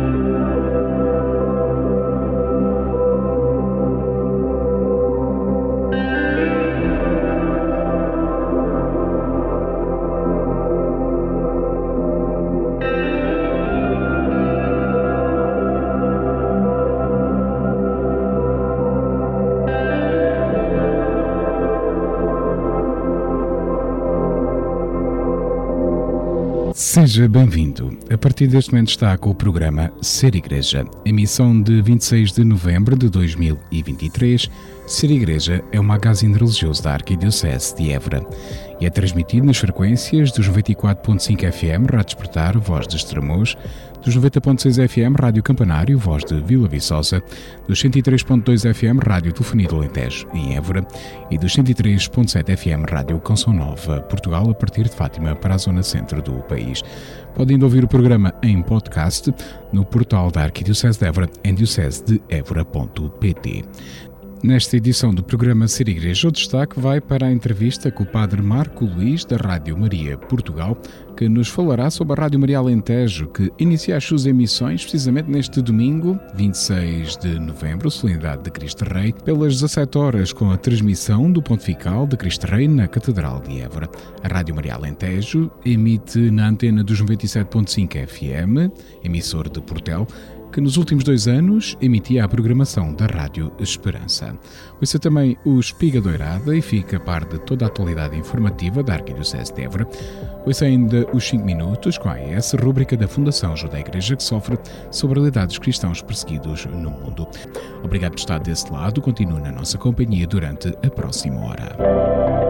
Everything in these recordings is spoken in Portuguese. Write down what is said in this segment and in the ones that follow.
Música Seja bem-vindo. A partir deste momento está com o programa Ser Igreja, emissão de 26 de novembro de 2023. Ser Igreja é um magazine religioso da Arquidiocese de Évora e é transmitido nas frequências dos 94.5 FM, Rádio Despertar, Voz de Estremoz, dos 90.6 FM Rádio Campanário, voz de Vila Viçosa, dos 103.2 FM Rádio Telefonia do Alentejo, em Évora, e dos 103.7 FM Rádio Canção Nova, Portugal, a partir de Fátima para a zona centro do país. Podem ouvir o programa em podcast no portal da Arquidiocese de Évora, em diocesedeevora.pt. Nesta edição do programa Ser Igreja, o destaque vai para a entrevista com o Padre Marco Luís, da Rádio Maria Portugal, que nos falará sobre a Rádio Maria Alentejo, que inicia as suas emissões precisamente neste domingo, 26 de novembro, solenidade de Cristo Rei, pelas 17 horas, com a transmissão do Pontifical de Cristo Rei na Catedral de Évora. A Rádio Maria Alentejo emite na antena dos 97.5 FM, emissor de Portel, que nos últimos dois anos emitia a programação da Rádio Esperança. Ouça também o Espiga Doirada e fica a par de toda a atualidade informativa da Arquidiocese de Évora. Ouça ainda os 5 minutos com a AES, rúbrica da Fundação Ajuda à Igreja que sofre sobre a realidade dos cristãos perseguidos no mundo. Obrigado por estar desse lado, continue na nossa companhia durante a próxima hora.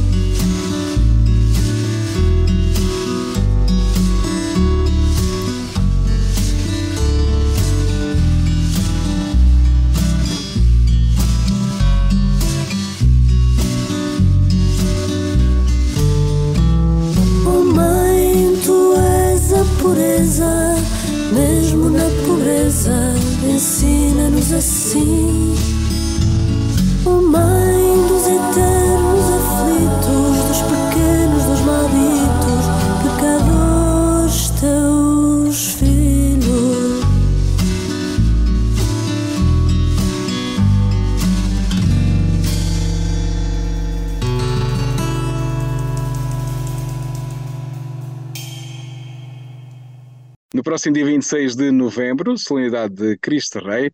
próximo dia 26 de novembro, solenidade de Cristo Rei,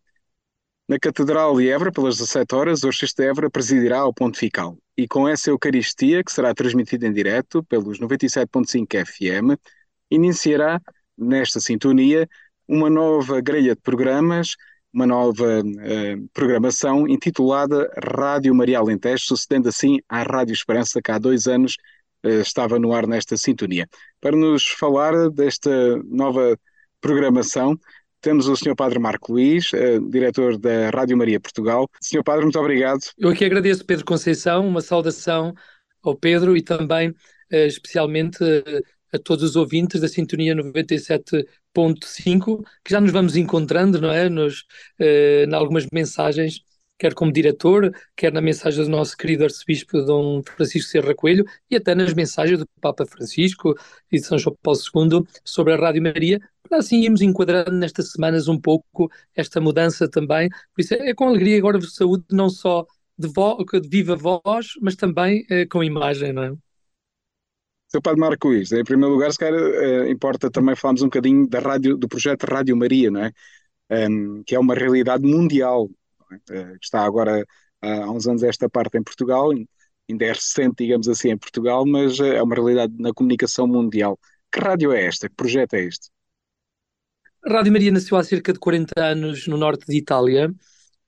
na Catedral de Évora, pelas 17 horas, o Orxisto de Évora presidirá ao Pontifical. E com essa Eucaristia, que será transmitida em direto pelos 97.5 FM, iniciará, nesta sintonia, uma nova grelha de programas, uma nova uh, programação intitulada Rádio Maria Alentejo, sucedendo assim à Rádio Esperança, que há dois anos estava no ar nesta sintonia. Para nos falar desta nova programação, temos o Sr. Padre Marco Luís, diretor da Rádio Maria Portugal. Sr. Padre, muito obrigado. Eu aqui agradeço, Pedro Conceição, uma saudação ao Pedro e também especialmente a todos os ouvintes da Sintonia 97.5, que já nos vamos encontrando, não é? Nos, em algumas mensagens, quer como diretor, quer na mensagem do nosso querido arcebispo Dom Francisco Serra Coelho e até nas mensagens do Papa Francisco e de São João Paulo II sobre a Rádio Maria, assim irmos enquadrando nestas semanas um pouco esta mudança também. Por isso é, com alegria agora de saúde, não só de, vo de viva voz, mas também eh, com imagem, não é? Seu Padre Marco Luís, em primeiro lugar, se calhar uh, importa também falarmos um bocadinho da rádio, do projeto Rádio Maria, não é? Um, que é uma realidade mundial, é? uh, está agora há uns anos esta parte em Portugal, ainda é recente, digamos assim, em Portugal, mas é uma realidade na comunicação mundial. Que rádio é esta? Que projeto é este? A Rádio Maria nasceu há cerca de 40 anos no norte de Itália,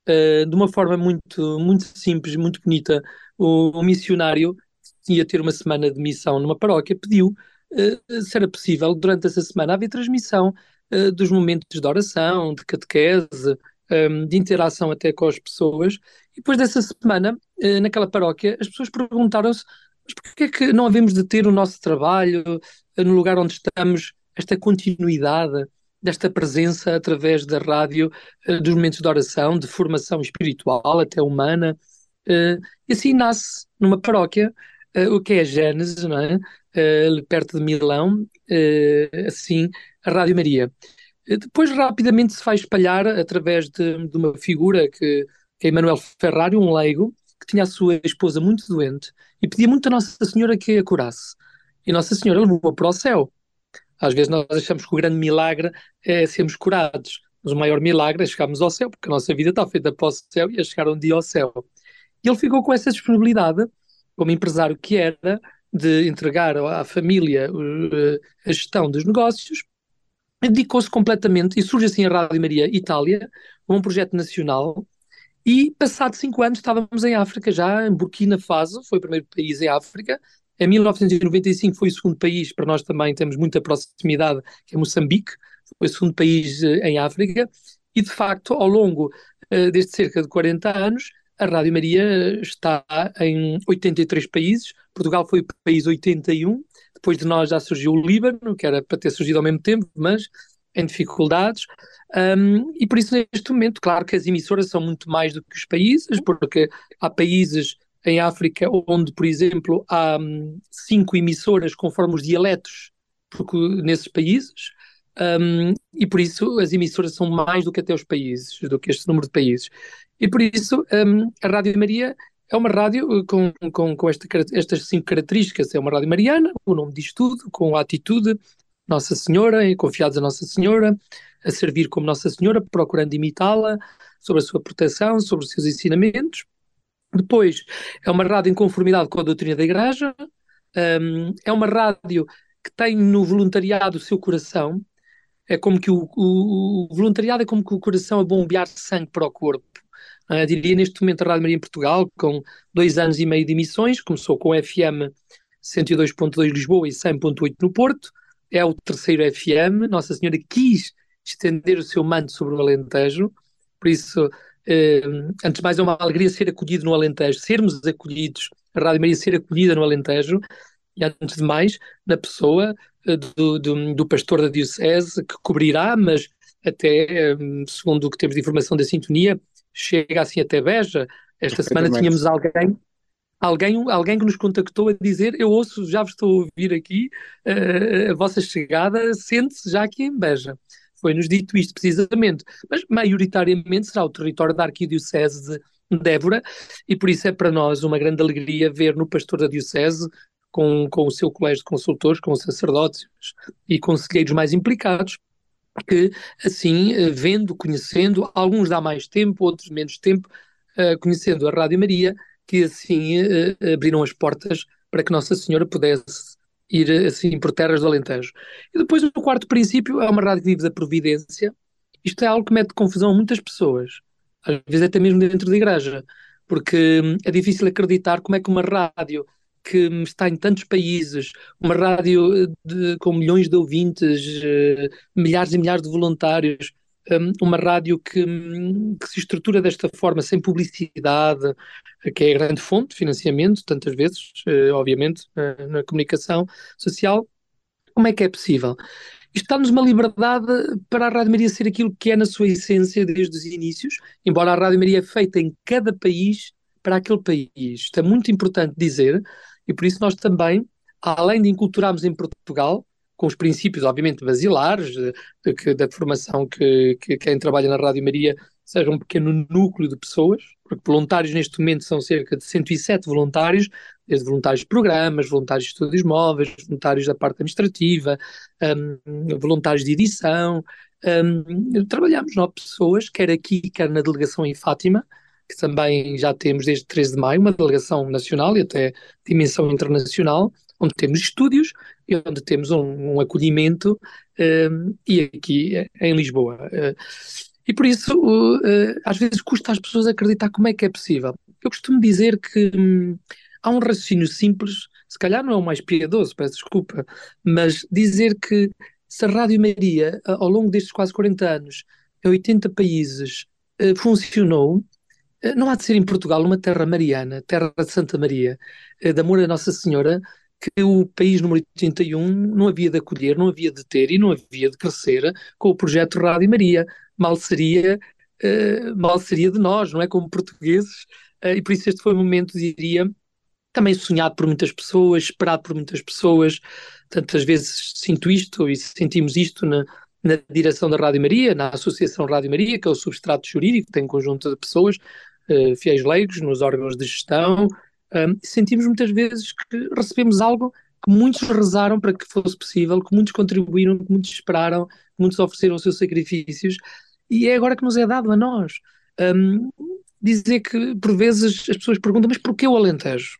de uma forma muito, muito simples, muito bonita. O, o missionário ia ter uma semana de missão numa paróquia, pediu uh, se era possível, durante essa semana, haver transmissão uh, dos momentos de oração, de catequese, um, ehm, de interação até com as pessoas. E depois dessa semana, uh, naquela paróquia, as pessoas perguntaram-se mas porquê é que não havemos de ter o nosso trabalho no lugar onde estamos, esta continuidade desta presença através da rádio, dos momentos de oração, de formação espiritual, até humana. e assim nasce numa paróquia uh, o que é a Gênesis, não é? Perto de Milão, assim, a Rádio Maria. depois rapidamente se vai espalhar através de, de uma figura que, que é Emanuel Ferrari, um leigo, que tinha a sua esposa muito doente e pedia muito a Nossa Senhora que a curasse. E Nossa Senhora levou para o céu. Às vezes nós achamos que o grande milagre é sermos curados, mas o maior milagre é chegarmos ao céu, porque a nossa vida está feita para o céu e é chegar um dia ao céu. E ele ficou com essa disponibilidade como empresário que era, de entregar à família uh, a gestão dos negócios, dedicou-se completamente, e surge assim a Rádio Maria Itália, um projeto nacional, e passado cinco anos estávamos em África já, em Burkina Faso, foi o primeiro país em África, em 1995 foi o segundo país, para nós também temos muita proximidade, que é Moçambique, foi o segundo país uh, em África, e de facto, ao longo uh, cerca de 40 anos, a Rádio Maria está em 83 países, Portugal foi o país 81, depois de nós já surgiu o Líbano, que era para ter surgido ao mesmo tempo, mas em dificuldades, um, e por isso neste momento, claro que as emissoras são muito mais do que os países, porque há países em África onde, por exemplo, há um, cinco emissoras conforme os dialetos porque, nesses países, um, e por isso as emissoras são mais do que até os países, do que este número de países. E por isso um, a Rádio Maria é uma rádio uh, com, com, com esta, estas cinco características. É uma rádio mariana, o nome diz tudo, com a atitude Nossa Senhora, confiados a Nossa Senhora, a servir como Nossa Senhora, procurando imitá-la, sobre a sua proteção, sobre os seus ensinamentos. Depois, é uma rádio em conformidade com a doutrina da Igreja, um, é uma rádio que tem no voluntariado o seu coração, é como que o, o, o voluntariado é como que o coração a bombear sangue para o corpo. Uh, diria neste momento a Rádio Maria em Portugal, com dois anos e meio de emissões, começou com FM 102.2 Lisboa e 100.8 no Porto, é o terceiro FM, Nossa Senhora quis estender o seu manto sobre o Alentejo, por isso, eh, antes de mais é uma alegria ser acolhido no Alentejo, sermos acolhidos, a Rádio Maria ser acolhida no Alentejo, e antes de mais, na pessoa eh, do, do, do pastor da Diocese, que cobrirá, mas até, eh, segundo o que temos de informação da sintonia, chega assim até Beja. Esta semana tínhamos alguém, alguém, alguém que nos contactou a dizer: Eu ouço, já vos estou a ouvir aqui, uh, a vossa chegada, sente-se já aqui em Beja. Foi-nos dito isto precisamente, mas maioritariamente será o território da Arquidiocese de Débora, e por isso é para nós uma grande alegria ver no pastor da Diocese, com, com o seu colégio de consultores, com os sacerdotes e conselheiros mais implicados, que assim, eh, vendo, conhecendo, alguns dá mais tempo, outros menos tempo, uh, conhecendo a Rádio Maria, que assim uh, abriram as portas para que Nossa Senhora pudesse ir assim por terras do Alentejo. E depois o quarto princípio é uma rádio que vive da providência. Isto é algo que mete confusão a muitas pessoas, às vezes até mesmo dentro da igreja, porque hum, é difícil acreditar como é que uma rádio que está em tantos países, uma rádio de, com milhões de ouvintes, milhares e milhares de voluntários, uma rádio que, que, se estrutura desta forma, sem publicidade, que é a grande fonte de financiamento, tantas vezes, obviamente, na comunicação social, como é que é possível? Isto dá-nos uma liberdade para a Rádio Maria ser aquilo que é na sua essência desde os inícios, embora a Rádio Maria é feita em cada país para aquele país. Isto é muito importante dizer, e por isso nós também, além de enculturarmos em Portugal, com os princípios, obviamente, basilares, de, de, da formação que, que quem trabalha na Rádio Maria seja um pequeno núcleo de pessoas, porque voluntários neste momento são cerca de 107 voluntários, desde voluntários de programas, voluntários de estúdios móveis, voluntários da parte administrativa, um, voluntários de edição. Um, trabalhamos nove pessoas, quer aqui, quer na delegação em Fátima, que também já temos desde 13 de maio, uma delegação nacional e até dimensão internacional, onde temos estúdios e onde temos um, um acolhimento, um, e aqui em Lisboa. Uh, e por isso, uh, às vezes, custa às pessoas acreditar como é que é possível. Eu costumo dizer que hum, há um raciocínio simples, se calhar não é o mais piedoso, peço desculpa, mas dizer que se a Rádio Maria, ao longo destes quase 40 anos, em 80 países, uh, funcionou, não há de ser em Portugal uma terra mariana, terra de Santa Maria, de amor a Nossa Senhora, que o país número 81 não havia de acolher, não havia de ter e não havia de crescer com o projeto Rádio Maria. Mal seria, uh, mal seria de nós, não é? Como portugueses, uh, e por isso este foi um momento, diria, também sonhado por muitas pessoas, esperado por muitas pessoas. Tantas vezes sinto isto e sentimos isto na, na direção da Rádio Maria, na Associação Rádio Maria, que é o substrato jurídico, tem um conjunto de pessoas, uh, fiéis leigos, nos órgãos de gestão, sentimos muitas vezes que recebemos algo que muitos rezaram para que fosse possível, que muitos contribuíram, que muitos esperaram, que muitos ofereceram os seus sacrifícios, e é agora que nos é dado a nós. Um, dizer que, por vezes, as pessoas perguntam, mas porquê o Alentejo?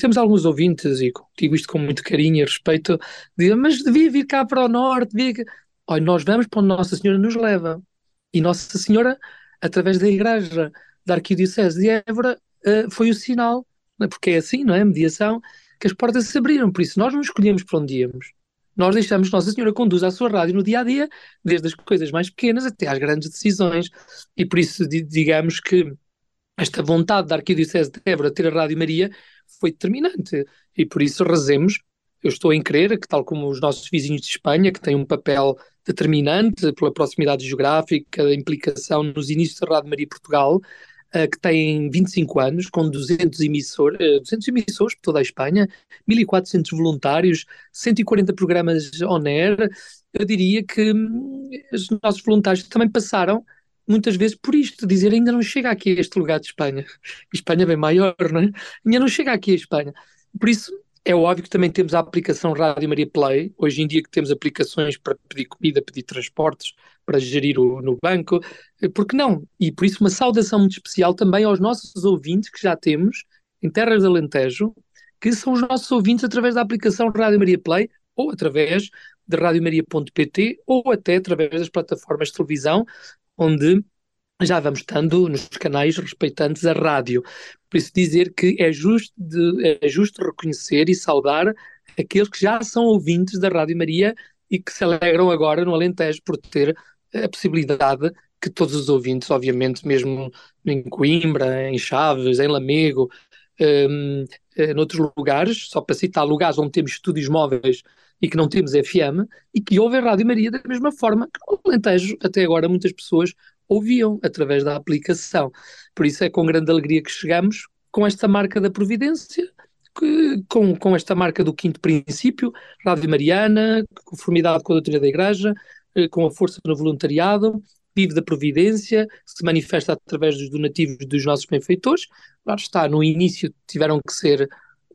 Temos alguns ouvintes, e digo isto com muito carinho e respeito, dizem, mas devia vir cá para o Norte, devia... Olha, nós vamos para onde Nossa Senhora nos leva. E Nossa Senhora, através da Igreja da Arquidiocese de Évora, uh, foi o sinal, é? porque é assim, não é? Mediação, que as portas se abriram. Por isso, nós não escolhemos para onde íamos. Nós deixamos Nossa Senhora conduz a sua rádio no dia a dia, desde as coisas mais pequenas até às grandes decisões. E por isso, digamos que esta vontade da Arquidiocese de Évora ter a Rádio Maria foi determinante. E por isso rezemos. Eu estou em crer que, tal como os nossos vizinhos de Espanha, que têm um papel determinante pela proximidade geográfica, implicação nos inícios da Rádio Maria Portugal, que tem 25 anos, com 200, emissor, uh, 200 emissores por toda a Espanha, 1.400 voluntários, 140 programas on air. Eu diria que hum, os nossos voluntários também passaram muitas vezes por isto, dizer ainda não chega aqui a este lugar de Espanha. Espanha é bem maior, não é? Ainda não chega aqui a Espanha. Por isso, é óbvio que também temos a aplicação Rádio Maria Play, hoje em dia que temos aplicações para pedir comida, pedir transportes, para gerir o, no banco, eh, porque não? E por isso uma saudação muito especial também aos nossos ouvintes que já temos em Terras de Alentejo, que são os nossos ouvintes através da aplicação Rádio Maria Play ou através de radiomaria.pt ou até através das plataformas de televisão, onde já vamos estando nos canais respeitantes a rádio. Por isso dizer que é justo, de, é justo reconhecer e saudar aqueles que já são ouvintes da Rádio Maria e que se alegram agora no Alentejo por ter a possibilidade que todos os ouvintes, obviamente, mesmo em Coimbra, em Chaves, em Lamego, um, eh, noutros lugares, só para citar lugares onde temos estúdios móveis e que não temos FM, e que ouvem Rádio Maria da mesma forma que no Alentejo, até agora, muitas pessoas ouviam através da aplicação. Por isso é com grande alegria que chegamos com esta marca da Providência, que, com, com esta marca do quinto princípio, Rádio Mariana, conformidade com a doutrina da Igreja, com a força no voluntariado, vive da Providência, se manifesta através dos donativos dos nossos benfeitores. Claro está, no início tiveram que ser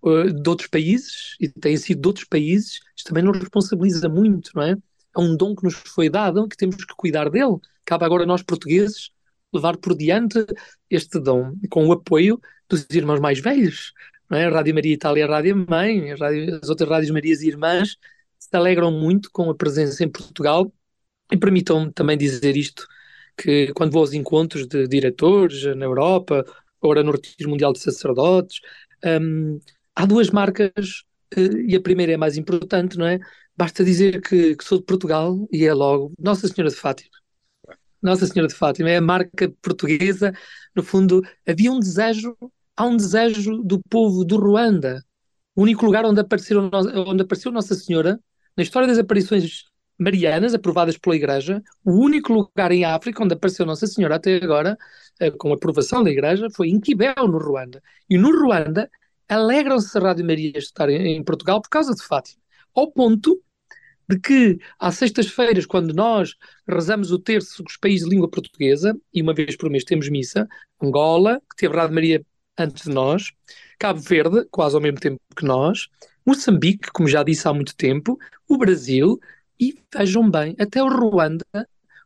uh, de outros países, e têm sido de outros países, isto também nos responsabiliza muito, não é? É um dom que nos foi dado, que temos que cuidar dele. Cabe agora nós, portugueses, levar por diante este dom, com o apoio dos irmãos mais velhos. Não é? A Rádio Maria Itália, a Rádio Mãe, a Rádio, as outras Rádios Marias e Irmãs se alegram muito com a presença em Portugal e permitam-me também dizer isto, que quando vou aos encontros de diretores na Europa, agora no Retiro Mundial de Sacerdotes, um, há duas marcas, uh, e a primeira é mais importante, não é? Basta dizer que, que sou de Portugal e é logo Nossa Senhora de Fátima. Nossa Senhora de Fátima é a marca portuguesa. No fundo, havia um desejo, há um desejo do povo do Ruanda. O único lugar onde apareceu, onde apareceu Nossa Senhora, na história das aparições marianas aprovadas pela Igreja, o único lugar em África onde apareceu Nossa Senhora até agora, eh, com aprovação da Igreja, foi em Quibel, no Ruanda. E no Ruanda, alegram-se a Rádio Maria estar em, em Portugal por causa de Fátima. Ao ponto de que às sextas-feiras, quando nós rezamos o terço dos países de língua portuguesa, e uma vez por mês temos missa, Angola, que teve Rádio Maria antes de nós, Cabo Verde, quase ao mesmo tempo que nós, Moçambique, como já disse há muito tempo, o Brasil e, vejam bem, até o Ruanda,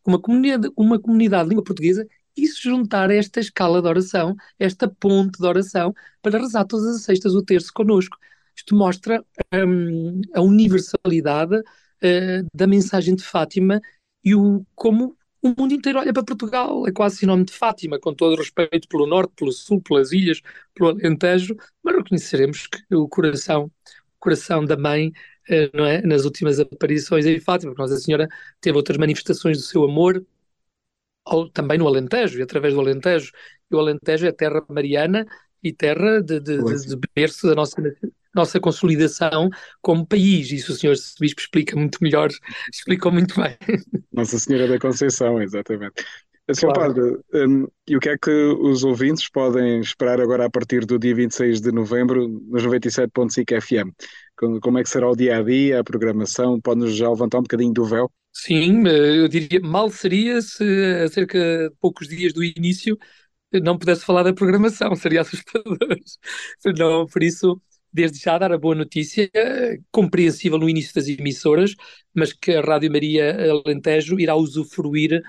uma comunidade, uma comunidade de língua portuguesa, e se juntar a esta escala de oração, esta ponte de oração, para rezar todas as sextas o terço connosco. Isto mostra um, a universalidade uh, da mensagem de Fátima e o, como o mundo inteiro olha para Portugal, é quase sinónimo de Fátima, com todo o respeito pelo norte, pelo sul, pelas ilhas, pelo Alentejo, mas reconheceremos que o coração, o coração da mãe, não é, nas últimas aparições em Fátima, porque Nossa Senhora teve outras manifestações do seu amor, ao, também no Alentejo, e através do Alentejo, e o Alentejo é terra mariana e terra de, de, de, de berço da nossa nossa consolidação como país. Isso o senhor Bispo explica muito melhor, explicou muito bem. Nossa Senhora da Conceição, exatamente. Sr. Claro. Padre, um, e o que é que os ouvintes podem esperar agora a partir do dia 26 de novembro nos 97.5 FM? Como, como é que será o dia a dia, a programação? Pode-nos já levantar um bocadinho do véu? Sim, eh, eu diria mal seria se a cerca de poucos dias do início não pudesse falar da programação, seria assustador. Não, por isso, desde já dar a boa notícia, compreensível no início das emissoras, mas que a Rádio Maria Alentejo irá usufruir eh,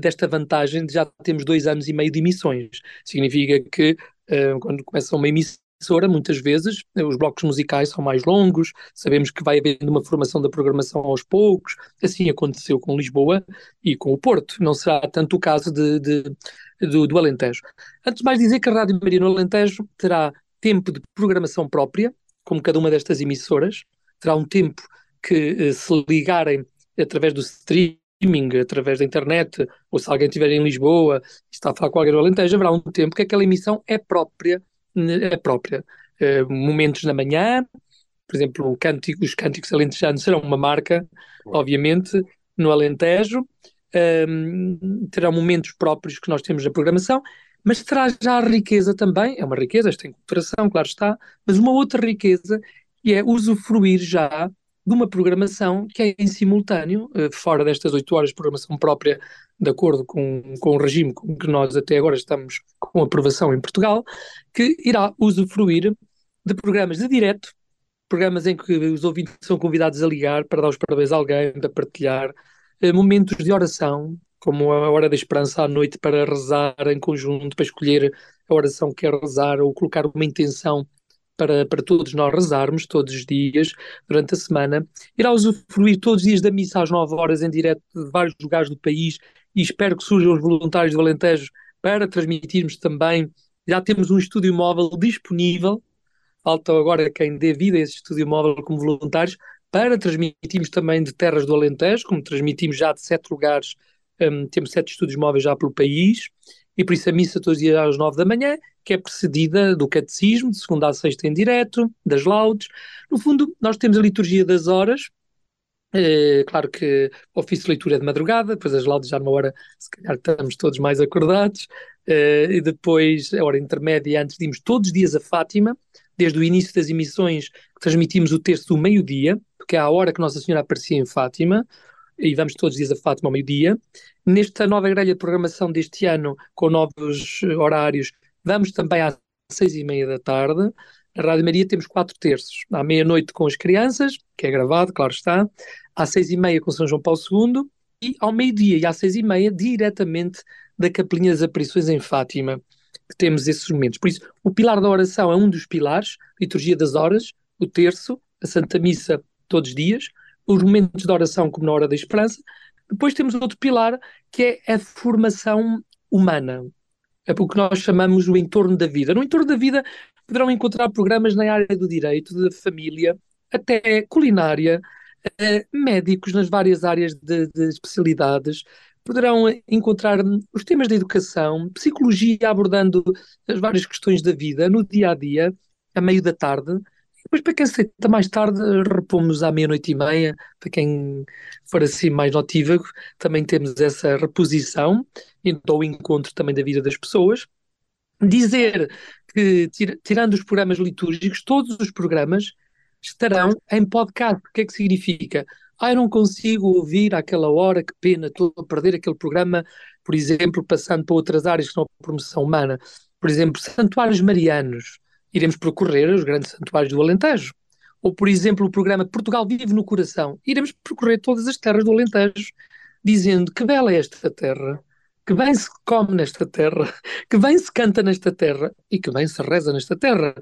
desta vantagem de já temos dois anos e meio de emissões. Significa que eh, quando começa uma emissora, muitas vezes eh, os blocos musicais são mais longos, sabemos que vai havendo uma formação da programação aos poucos, assim aconteceu com Lisboa e com o Porto, não será tanto o caso de, de do, do Alentejo. Antes de mais dizer que a Rádio Maria no Alentejo terá tempo de programação própria, como cada uma destas emissoras, terá um tempo que eh, se ligarem através do streaming, através da internet, ou se alguém estiver em Lisboa e está a falar com alguém do Alentejo, haverá um tempo que aquela emissão é própria, é própria. Uh, momentos na manhã, por exemplo, cântico, os cânticos alentejanos serão uma marca, obviamente, no Alentejo, um, ehm, terão momentos próprios que nós temos na programação, mas traz já a riqueza também, é uma riqueza, tem culturação, claro está, mas uma outra riqueza que é usufruir já de uma programação que é em simultâneo, eh, fora destas oito horas de programação própria, de acordo com, com o regime com que nós até agora estamos com aprovação em Portugal, que irá usufruir de programas de direto, programas em que os ouvintes são convidados a ligar para dar os parabéns a alguém, para partilhar, eh, momentos de oração, como a hora da esperança à noite para rezar em conjunto, para escolher a oração que quer rezar ou colocar uma intenção para, para todos nós rezarmos todos os dias durante a semana. Irá usufruir todos os dias da missa às 9 horas em direto de vários lugares do país e espero que surjam os voluntários do Alentejo para transmitirmos também. Já temos um estúdio móvel disponível, falta agora quem dê vida a esse estúdio móvel como voluntários, para transmitirmos também de terras do Alentejo, como transmitimos já de sete lugares um, temos sete estúdios móveis já pelo país, e por isso a missa todos os dias às nove da manhã, que é precedida do catecismo, de segunda a sexta em direto, das laudes. No fundo, nós temos a liturgia das horas, é, claro que o ofício de leitura é de madrugada, depois as laudes já numa hora, se calhar estamos todos mais acordados, é, e depois a hora intermédia, antes de irmos todos os dias a Fátima, desde o início das emissões, transmitimos o texto do meio-dia, porque é a hora que Nossa Senhora aparecia em Fátima, e vamos todos os dias a Fátima ao meio-dia. Nesta nova grelha de programação deste ano, com novos horários, vamos também às seis e meia da tarde. Na Rádio Maria temos quatro terços. À meia-noite com as crianças, que é gravado, claro está. Às seis e meia com São João Paulo II. E ao meio-dia e às seis e meia, diretamente da Capelinha das Aparições em Fátima, que temos esses momentos. Por isso, o pilar da oração é um dos pilares, liturgia das horas, o terço, a Santa Missa todos os dias, os momentos de oração como na hora da esperança. Depois temos outro pilar que é a formação humana, é o que nós chamamos o entorno da vida. No entorno da vida poderão encontrar programas na área do direito, da família, até culinária, eh, médicos nas várias áreas de, de especialidades, poderão encontrar os temas da educação, psicologia abordando as várias questões da vida no dia a dia, a meio da tarde. Depois, para quem aceita mais tarde, repomos à meia-noite e meia. Para quem for assim mais notívago, também temos essa reposição, ao encontro também da vida das pessoas. Dizer que, tirando os programas litúrgicos, todos os programas estarão em podcast. O que é que significa? Ah, eu não consigo ouvir àquela hora, que pena, estou a perder aquele programa, por exemplo, passando para outras áreas que são a promoção humana. Por exemplo, santuários marianos. Iremos percorrer os grandes santuários do Alentejo. Ou, por exemplo, o programa Portugal Vive no Coração. Iremos percorrer todas as terras do Alentejo, dizendo que bela é esta terra, que bem se come nesta terra, que bem se canta nesta terra e que bem se reza nesta terra.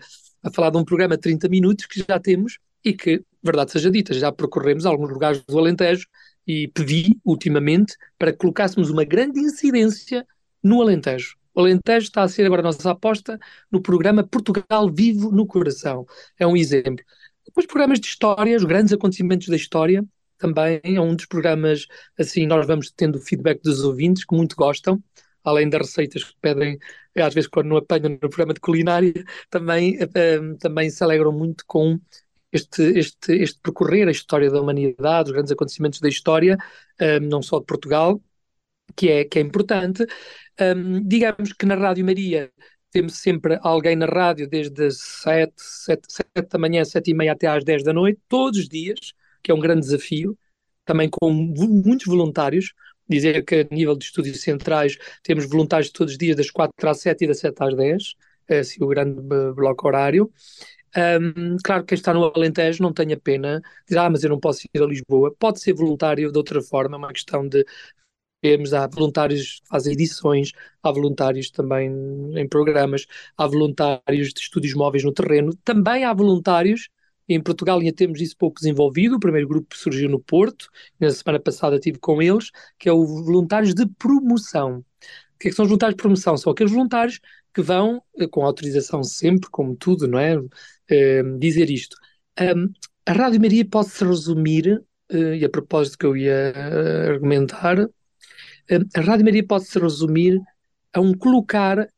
A falar de um programa de 30 minutos que já temos e que, verdade seja dita, já percorremos alguns lugares do Alentejo e pedi ultimamente para que colocássemos uma grande incidência no Alentejo. O Alentejo está a ser agora a nossa aposta no programa Portugal Vivo no Coração. É um exemplo. Depois, programas de história, os grandes acontecimentos da história, também é um dos programas, assim, nós vamos tendo feedback dos ouvintes que muito gostam, além das receitas que pedem, às vezes quando não apanham no programa de culinária, também, um, também se alegram muito com este, este, este percorrer a história da humanidade, os grandes acontecimentos da história, um, não só de Portugal, que é, que é importante. Um, digamos que na Rádio Maria temos sempre alguém na rádio desde as 7, 7, 7 da manhã, 7 e meia até às 10 da noite, todos os dias, que é um grande desafio, também com muitos voluntários. Dizer que a nível de estúdios centrais temos voluntários todos os dias, das 4 às 7 e das 7 às 10, é assim o grande bloco horário. Um, claro que quem está no Alentejo não tenha pena, dizer, ah, mas eu não posso ir a Lisboa. Pode ser voluntário de outra forma, é uma questão de temos, há voluntários que fazem edições, há voluntários também em programas, há voluntários de estúdios móveis no terreno, também há voluntários, em Portugal ainda temos isso pouco desenvolvido, o primeiro grupo surgiu no Porto, na semana passada estive com eles, que é o voluntários de promoção. O que, é que são os voluntários de promoção? São aqueles voluntários que vão, eh, com autorização sempre, como tudo, não é? Eh, dizer isto. Um, a Rádio Maria pode-se resumir, uh, e a propósito que eu ia uh, argumentar, a Rádio Maria pode-se resumir a um colocar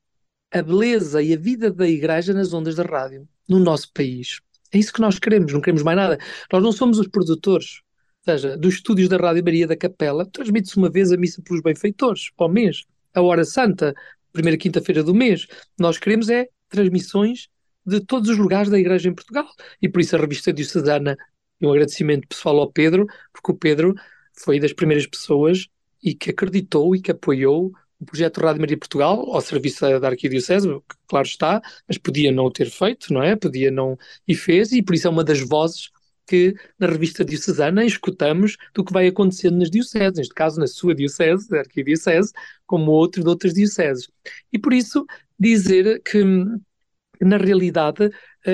a beleza e a vida da Igreja nas ondas da rádio, no nosso país. É isso que nós queremos, não queremos mais nada. Nós não somos os produtores. Ou seja, dos estúdios da Rádio Maria da Capela, transmite-se uma vez a missa pelos benfeitores, ao mês. A Hora Santa, primeira quinta-feira do mês. Nós queremos é transmissões de todos os lugares da Igreja em Portugal. E por isso a revista diocesana, e um agradecimento pessoal ao Pedro, porque o Pedro foi das primeiras pessoas e que acreditou e que apoiou o projeto Rádio Maria Portugal ao serviço da Arquidiocese, claro está, mas podia não o ter feito, não é? Podia não, e fez, e por isso é uma das vozes que na revista diocesana escutamos do que vai acontecendo nas dioceses, neste caso na sua diocese, da arquidiocese, como outros de outras dioceses. E por isso dizer que na realidade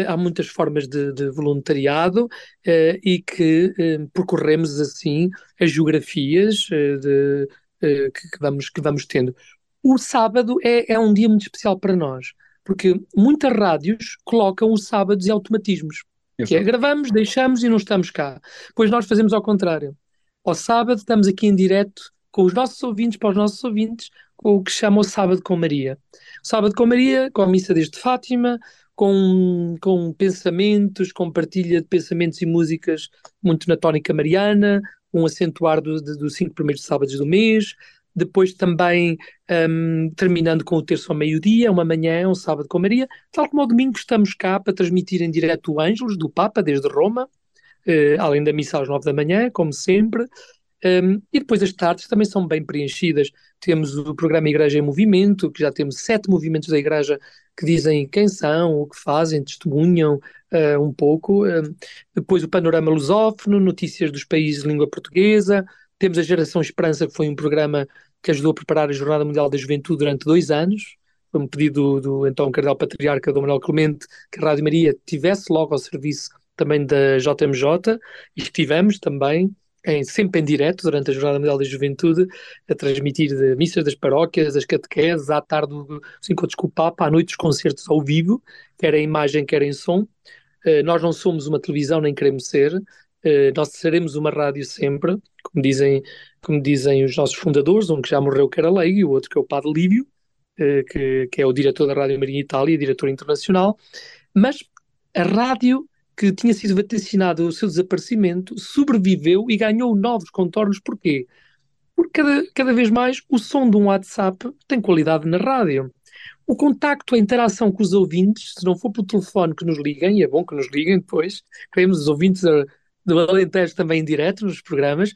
há muitas formas de, de voluntariado eh, e que eh, percorremos assim as geografias de, que, que, vamos, que vamos tendo. O sábado é, é um dia muito especial para nós, porque muitas rádios colocam os sábados e automatismos. Que é, gravamos, deixamos e não estamos cá. Pois nós fazemos ao contrário. Ao sábado estamos aqui em direto com os nossos ouvintes, para os nossos ouvintes, com o que chama o Sábado com Maria. O Sábado com Maria, com a missa desde Fátima, com, com pensamentos, com partilha de pensamentos e músicas muito na tónica mariana, um acentuar dos do cinco primeiros sábados do mês, depois também um, terminando com o terço ao meio-dia, uma manhã, um sábado com Maria, tal como ao domingo estamos cá para transmitir em direto o Ângelos do Papa desde Roma, eh, além da missa às nove da manhã, como sempre, um, e depois as tardes também são bem preenchidas. Temos o programa Igreja em Movimento, que já temos sete movimentos da Igreja que dizem quem são, o que fazem, testemunham uh, um pouco. Um, depois o Panorama Lusófono, notícias dos países de língua portuguesa. Temos a Geração Esperança, que foi um programa que ajudou a preparar a Jornada Mundial da Juventude durante dois anos. Foi um pedido do, do então Cardeal Patriarca Dom Manuel Clemente que a Rádio Maria tivesse logo ao serviço também da JMJ e estivemos também em, sempre em direto, durante a Jornada Mundial da Juventude, a transmitir de missas das paróquias, as catequeses, à tarde os encontros com o Papa, à noite os concertos ao vivo, quer em imagem, quer em som. Uh, nós não somos uma televisão, nem queremos ser, uh, nós seremos uma rádio sempre, como dizem, como dizem os nossos fundadores, um que já morreu que era leigo e o outro que é o Padre Lívio, uh, que, que é o diretor da Rádio Maria Itália, diretor internacional, mas a rádio que tinha sido vaticinado o seu desaparecimento, sobreviveu e ganhou novos contornos. Porquê? Porque cada, cada vez mais o som de um WhatsApp tem qualidade na rádio. O contacto, a interação com os ouvintes, se não for pelo telefone que nos liguem, e é bom que nos liguem depois, queremos os ouvintes do Alentejo também em direto nos programas,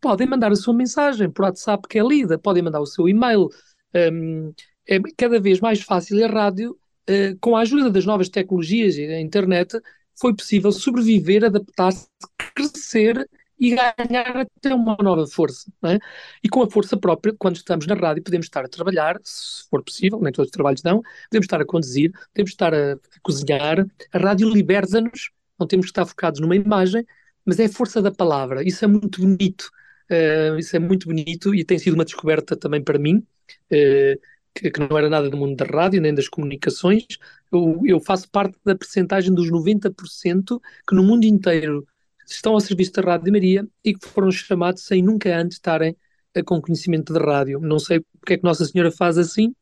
podem mandar a sua mensagem por WhatsApp que é lida, podem mandar o seu e-mail. Um, é cada vez mais fácil a rádio, uh, com a ajuda das novas tecnologias e da internet, foi possível sobreviver, adaptar-se, crescer e ganhar até uma nova força. É? E com a força própria, quando estamos na rádio, podemos estar a trabalhar, se for possível, nem todos os trabalhos dão, podemos estar a conduzir, podemos estar a, a cozinhar. A rádio liberta-nos, não temos que estar focados numa imagem, mas é a força da palavra. Isso é muito bonito. Uh, isso é muito bonito e tem sido uma descoberta também para mim. Uh, que, que, não era nada do mundo da rádio nem das comunicações, eu, eu faço parte da percentagem dos 90% que no mundo inteiro estão ao serviço da Rádio Maria e que foram chamados sem nunca antes estarem eh, com conhecimento de rádio. Não sei porque é que Nossa Senhora faz assim,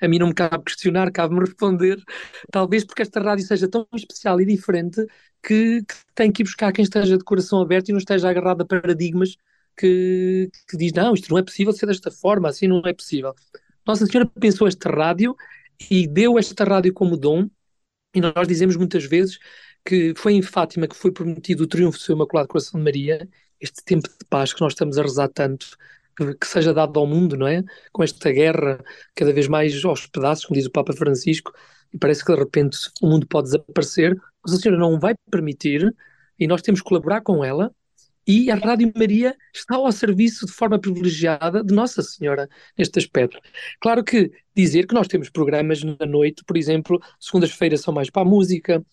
a mim não me cabe questionar, cabe-me responder, talvez porque esta rádio seja tão especial e diferente que, que, tem que ir buscar quem esteja de coração aberto e não esteja agarrado a paradigmas que, que diz, não, isto não é possível ser desta forma, assim não é possível. Nossa Senhora pensou esta rádio e deu esta rádio como dom, e nós dizemos muitas vezes que foi em Fátima que foi prometido o triunfo do seu Imaculado Coração de Maria, este tempo de paz que nós estamos a rezar tanto, que, que, seja dado ao mundo, não é? Com esta guerra cada vez mais aos pedaços, como diz o Papa Francisco, e parece que de repente o mundo pode desaparecer. Nossa Senhora não vai permitir e nós temos que colaborar com ela e a Rádio Maria está ao serviço de forma privilegiada de Nossa Senhora neste aspecto. Claro que dizer que nós temos programas na noite, por exemplo, segundas-feiras são mais para a música,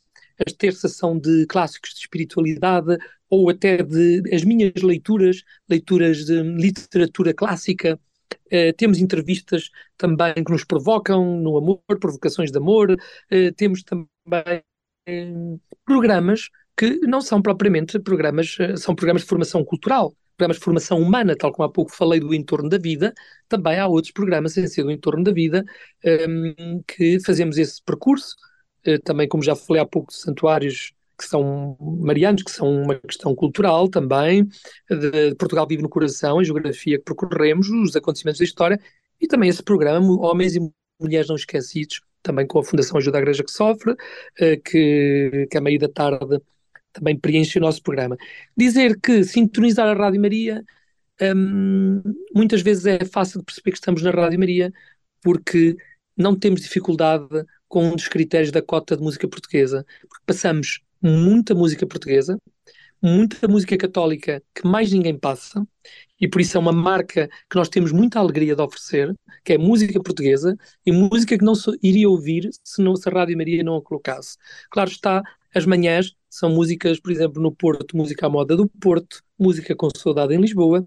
as terças são de clássicos de espiritualidade ou até de as minhas leituras, leituras de literatura clássica. Uh, temos entrevistas também que nos provocam no amor, provocações de amor. Uh, temos também uh, programas que não são propriamente programas, eh, são programas de formação cultural, programas de formação humana, tal como há pouco falei do entorno da vida, também há outros programas sem ser do entorno da vida um, ehm, que fazemos esse percurso, uh, também como já falei há pouco, de santuários que são marianos, que são uma questão cultural também, de, Portugal vive no coração, a geografia que percorremos, os acontecimentos da história, e também esse programa, Homens e Mulheres Não Esquecidos, também com a Fundação Ajuda à Igreja que Sofre, uh, que, que a meio da tarde também preenche o nosso programa. Dizer que sintonizar a Rádio Maria um, muitas vezes é fácil de perceber que estamos na Rádio Maria porque não temos dificuldade com um dos critérios da cota de música portuguesa, porque passamos muita música portuguesa, muita música católica que mais ninguém passa, e por isso é uma marca que nós temos muita alegria de oferecer, que é música portuguesa, e música que não iria ouvir se, não, se a Rádio Maria não a colocasse. Claro está, as manhãs são músicas, por exemplo, no Porto, música à moda do Porto, música com saudade em Lisboa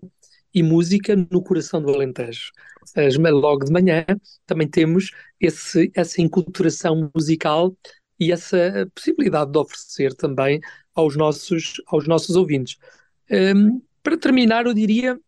e música no coração do Alentejo. As, logo de manhã também temos esse, essa enculturação musical e essa possibilidade de oferecer também aos nossos, aos nossos ouvintes. Um, para terminar, eu diria,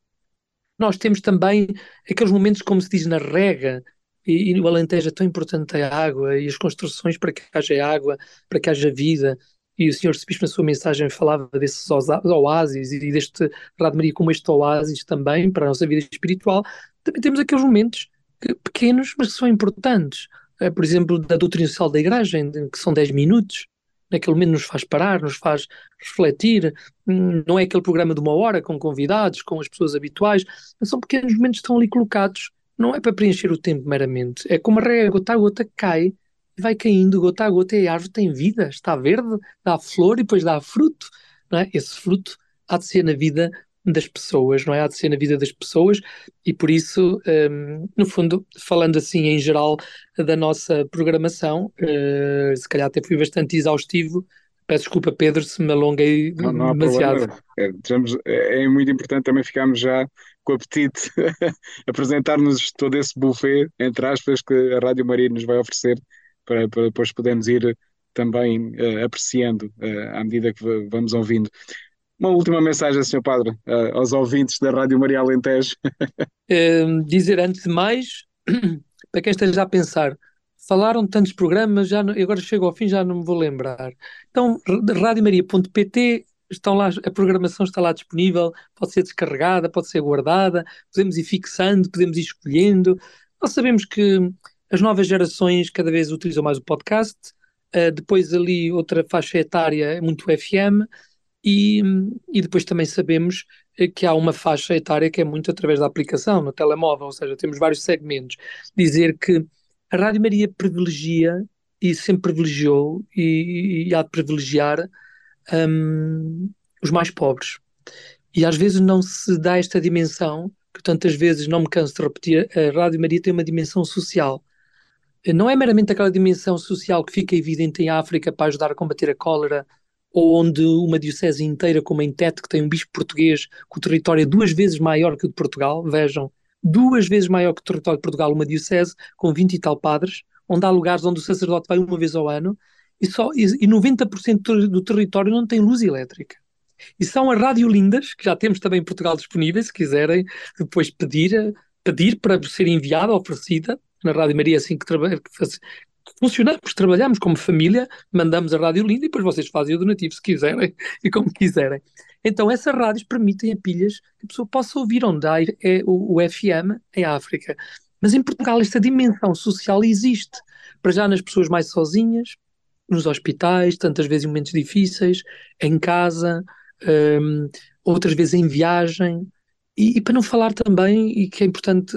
nós temos também aqueles momentos, como se diz na rega, e, e o Alentejo é tão importante a água e as construções para que haja água, para que haja vida. E o Sr. Bispo, na sua mensagem, falava desses oásis e deste Rádio Maria como este oásis também para a nossa vida espiritual. Também temos aqueles momentos que, pequenos, mas que são importantes. É, por exemplo, da doutrina social da Igreja, que são 10 minutos, naquele momento nos faz parar, nos faz refletir. Hum, não é aquele programa de uma hora com convidados, com as pessoas habituais, mas são pequenos momentos que estão ali colocados não é para preencher o tempo meramente, é como a rega, gota a gota cai vai caindo gota a gota e a árvore tem vida, está verde, dá flor e depois dá fruto, não é? Esse fruto há de ser na vida das pessoas, não é? Há de ser na vida das pessoas e por isso, um, no fundo, falando assim em geral da nossa programação, uh, se calhar até fui bastante exaustivo, Peço desculpa, Pedro, se me alonguei não, não demasiado. É, é, é, muito importante também ficarmos já com o apetite apresentar-nos todo esse buffet, entre aspas, que a Rádio Maria nos vai oferecer para, para depois podermos ir também uh, apreciando uh, à medida que vamos ouvindo. Uma última mensagem, Sr. Padre, uh, aos ouvintes da Rádio Maria Alentejo. dizer antes de mais, para quem esteja a pensar, falaram tantos programas, já não, agora chego ao fim, já não me vou lembrar. Então, radiomaria.pt, estão lá, a programação está lá disponível, pode ser descarregada, pode ser guardada, podemos ir fixando, podemos ir escolhendo. Nós sabemos que as novas gerações cada vez utilizam mais o podcast, uh, depois ali outra faixa etária é muito FM, e, e depois também sabemos eh, que há uma faixa etária que é muito através da aplicação, no telemóvel, ou seja, temos vários segmentos. Dizer que a Rádio Maria privilegia e sempre privilegiou e, e há de privilegiar um, os mais pobres. E às vezes não se dá esta dimensão, que tantas vezes não me canso de repetir, a Rádio Maria tem uma dimensão social. Não é meramente aquela dimensão social que fica evidente em África para ajudar a combater a cólera, ou onde uma diocese inteira, como em Tete, que tem um bispo português, com o território é duas vezes maior que o de Portugal, vejam, duas vezes maior que o território de Portugal, uma diocese com 20 e tal padres, onde há lugares onde o sacerdote vai uma vez ao ano, e, só, e, e 90% do território não tem luz elétrica. E são as radiolindas, que já temos também em Portugal disponíveis, se quiserem depois pedir, pedir para ser enviada, oferecida, na Rádio Maria, assim que, trabalha, que funcionamos, trabalhamos como família, mandamos a Rádio Linda e depois vocês fazem o donativo se quiserem e como quiserem. Então essas rádios permitem a pilhas que a pessoa possa ouvir onde há é o, o FM em África. Mas em Portugal esta dimensão social existe, para já nas pessoas mais sozinhas, nos hospitais, tantas vezes em momentos difíceis, em casa, um, outras vezes em viagem, e, e, para não falar também, e que é importante,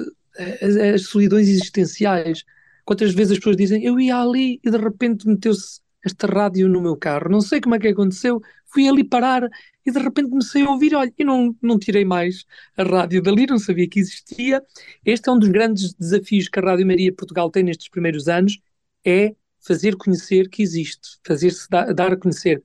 as, as solidões existenciais. Quantas vezes as pessoas dizem, eu ia ali e de repente meteu-se esta rádio no meu carro, não sei como é que aconteceu, fui ali parar e de repente comecei a ouvir, olha, e não, não tirei mais a rádio dali, não sabia que existia. Este é um dos grandes desafios que a Rádio Maria Portugal tem nestes primeiros anos, é fazer conhecer que existe, fazer-se dar, dar a conhecer.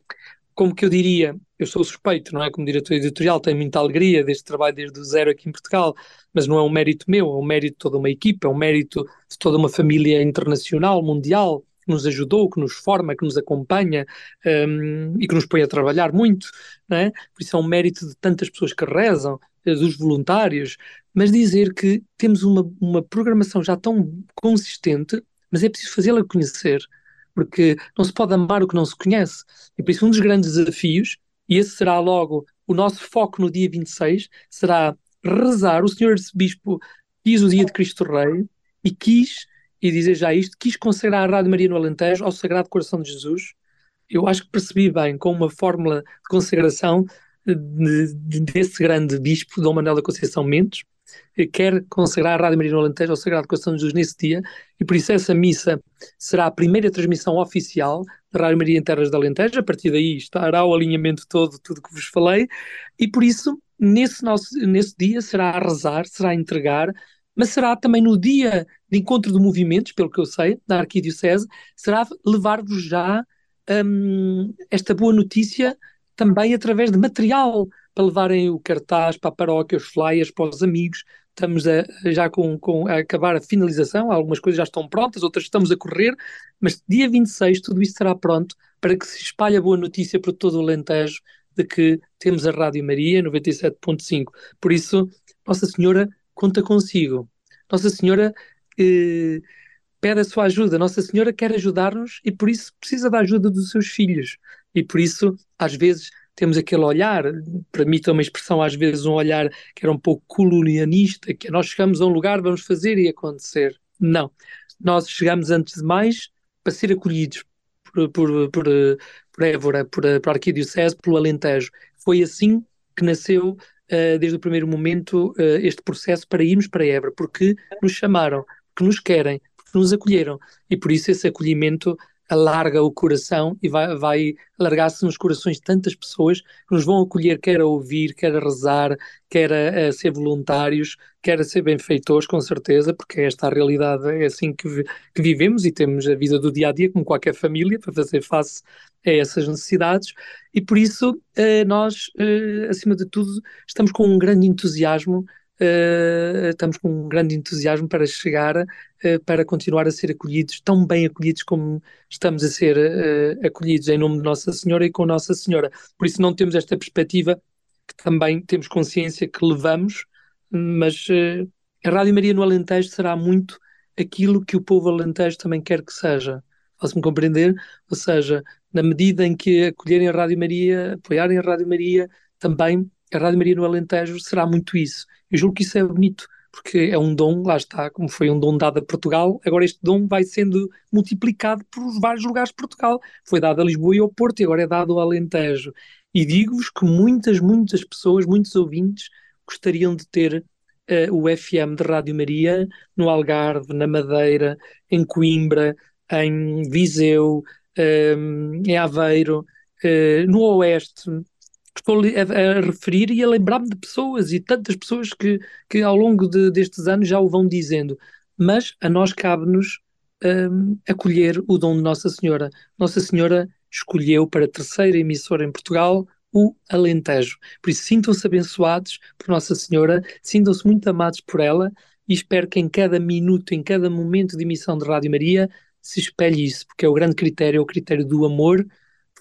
Como que eu diria, eu sou suspeito, não é? Como diretor editorial, tenho muita alegria deste trabalho desde o zero aqui em Portugal, mas não é um mérito meu, é um mérito de toda uma equipa, é um mérito de toda uma família internacional, mundial, que nos ajudou, que nos forma, que nos acompanha um, e que nos põe a trabalhar muito, não é? Por isso é um mérito de tantas pessoas que rezam, eh, dos voluntários, mas dizer que temos uma, uma programação já tão consistente, mas é preciso fazê-la conhecer, porque não se pode amar o que não se conhece. E por isso um dos grandes desafios, e esse será logo o nosso foco no dia 26, será rezar. O Senhor Arcebispo quis o dia de Cristo Rei e quis e dizer já isto, quis consagrar a Rádio Maria no Alentejo ao Sagrado Coração de Jesus. Eu acho que percebi bem com uma fórmula de consagração de, desse grande bispo, Dom Manuel da Conceição Mendes, quer consagrar a Rádio Maria Alentejo ao Sagrado Coração de Jesus nesse dia, e por isso essa missa será a primeira transmissão oficial da Rádio Maria em Terras de Alentejo, a partir daí estará o alinhamento todo, tudo que vos falei, e por isso, nesse, nosso, nesse dia, será a rezar, será a entregar, mas será também no dia de encontro de movimentos, pelo que eu sei, da Arquidiocese, será levar-vos já um, esta boa notícia também através de material para levarem o cartaz para a paróquia, os flyers para os amigos. Estamos a, já com, com, a acabar a finalização, algumas coisas já estão prontas, outras estamos a correr, mas dia 26 tudo isso estará pronto para que se espalhe a boa notícia por todo o Alentejo de que temos a Rádio Maria 97.5. Por isso, Nossa Senhora conta consigo. Nossa Senhora eh, pede a sua ajuda. Nossa Senhora quer ajudar-nos e por isso precisa da ajuda dos seus filhos. E por isso, às vezes, temos aquele olhar, para mim uma expressão, às vezes um olhar que era um pouco colonialista, que é nós chegamos a um lugar, vamos fazer e acontecer. Não. Nós chegamos antes de mais para ser acolhidos por, por, por, por Évora, por, por Arquidiocese, pelo Alentejo. Foi assim que nasceu uh, desde o primeiro momento uh, este processo para irmos para Évora, porque nos chamaram, porque nos querem, porque nos acolheram e por isso esse acolhimento alarga o coração e vai, vai alargar-se nos corações de tantas pessoas que nos vão acolher, quer a ouvir, quer a rezar, quer a, a ser voluntários, quer a ser benfeitores, com certeza, porque esta é a realidade, é assim que, que vivemos e temos a vida do dia a dia, como qualquer família, para fazer face a essas necessidades. E por isso, eh, nós, eh, acima de tudo, estamos com um grande entusiasmo Uh, estamos com um grande entusiasmo para chegar, uh, para continuar a ser acolhidos, tão bem acolhidos como estamos a ser uh, acolhidos em nome de Nossa Senhora e com Nossa Senhora. Por isso não temos esta perspectiva que também temos consciência que levamos, mas a Rádio Maria no Alentejo será muito aquilo que o povo alentejo também quer que seja. Posso-me compreender? Ou seja, na medida em que acolherem a Rádio Maria, apoiarem a Rádio Maria, também a Rádio Maria no Alentejo será muito isso. Eu julgo que isso é bonito, porque é um dom, lá está, como foi um dom dado a Portugal, agora este dom vai sendo multiplicado por vários lugares de Portugal. Foi dado a Lisboa e ao Porto e agora é dado ao Alentejo. E digo-vos que muitas, muitas pessoas, muitos ouvintes, gostariam de ter uh, o FM de Rádio Maria no Algarve, na Madeira, em Coimbra, em Viseu, um, eh, em Aveiro, uh, no Oeste, estou a, a, referir e a lembrar-me de pessoas e tantas pessoas que, que ao longo de, destes anos já o vão dizendo. Mas a nós cabe-nos um, acolher o dom de Nossa Senhora. Nossa Senhora escolheu para a terceira emissora em Portugal o Alentejo. Por isso, sintam-se abençoados por Nossa Senhora, sintam-se muito amados por ela e espero que em cada minuto, em cada momento de emissão de Rádio Maria, se espelhe isso, porque é o grande critério, é o critério do amor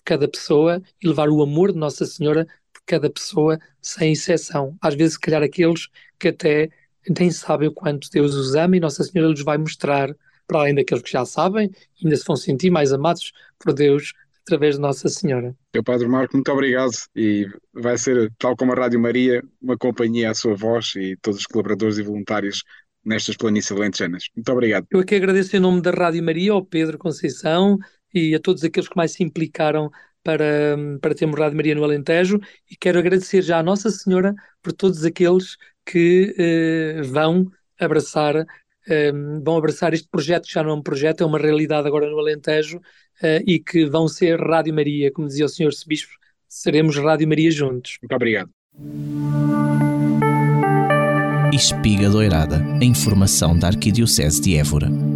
por cada pessoa e levar o amor de Nossa Senhora por cada pessoa, sem exceção. Às vezes, se calhar, aqueles que até nem sabem o quanto Deus os ama e Nossa Senhora lhes vai mostrar, para além daqueles que já sabem, ainda se vão sentir mais amados por Deus através de Nossa Senhora. Meu Padre Marco, muito obrigado e vai ser, tal como a Rádio Maria, uma companhia à sua voz e todos os colaboradores e voluntários nestas planícies alentejanas. Muito obrigado. Eu aqui agradeço em nome da Rádio Maria ao Pedro Conceição e a todos aqueles que mais se implicaram para, para termos Rádio Maria no Alentejo e quero agradecer já à Nossa Senhora por todos aqueles que eh, vão abraçar eh, vão abraçar este projeto que já não é um projeto, é uma realidade agora no Alentejo eh, e que vão ser Rádio Maria, como dizia o Senhor Bispo, seremos Rádio Maria juntos. Muito obrigado. Espiga Doirada, a informação da Arquidiocese de Évora.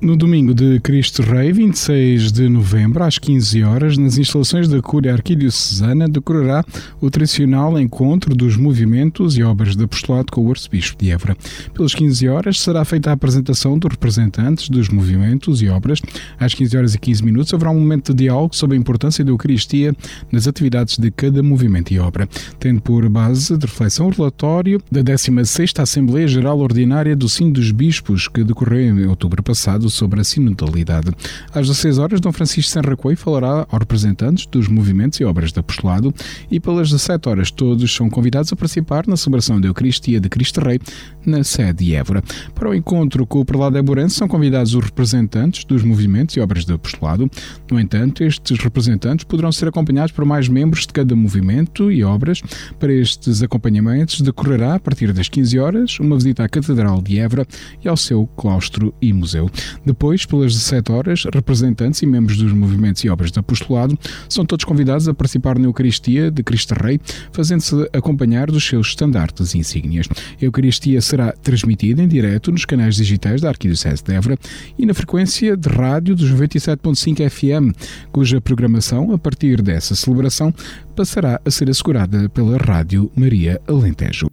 No domingo de Cristo Rei, 26 de novembro, às 15 horas, nas instalações da Cúria Arquidiocesana, decorará o tradicional encontro dos movimentos e obras de apostolado com o Arcebispo de Évora. Pelas 15 horas será feita a apresentação dos representantes dos movimentos e obras. Às 15 horas e 15 minutos haverá um momento de diálogo sobre a importância da Eucaristia nas atividades de cada movimento e obra, tendo por base de reflexão o relatório da 16ª Assembleia Geral Ordinária do Sino dos Bispos, que decorreu em outubro passado sobre a sinodalidade. Às 16 horas, Dom Francisco Senracoei falará aos representantes dos movimentos e obras de apostolado e pelas 17 horas todos são convidados a participar na celebração da Eucaristia de Cristo Rei na sede de Évora. Para o encontro com o prelado Éborense são convidados os representantes dos movimentos e obras de apostolado. No entanto, estes representantes poderão ser acompanhados por mais membros de cada movimento e obras. Para estes acompanhamentos decorrerá, a partir das 15 horas, uma visita à Catedral de Évora e ao seu claustro e museu. Depois, pelas 17 horas, representantes e membros dos movimentos e obras de apostolado são todos convidados a participar na Eucaristia de Cristo Rei, fazendo-se acompanhar dos seus estandartes e insígnias. A Eucaristia será transmitida em direto nos canais digitais da Arquidiocese de Évora e na frequência de rádio dos 97.5 FM, cuja programação, a partir dessa celebração, passará a ser assegurada pela Rádio Maria Alentejo.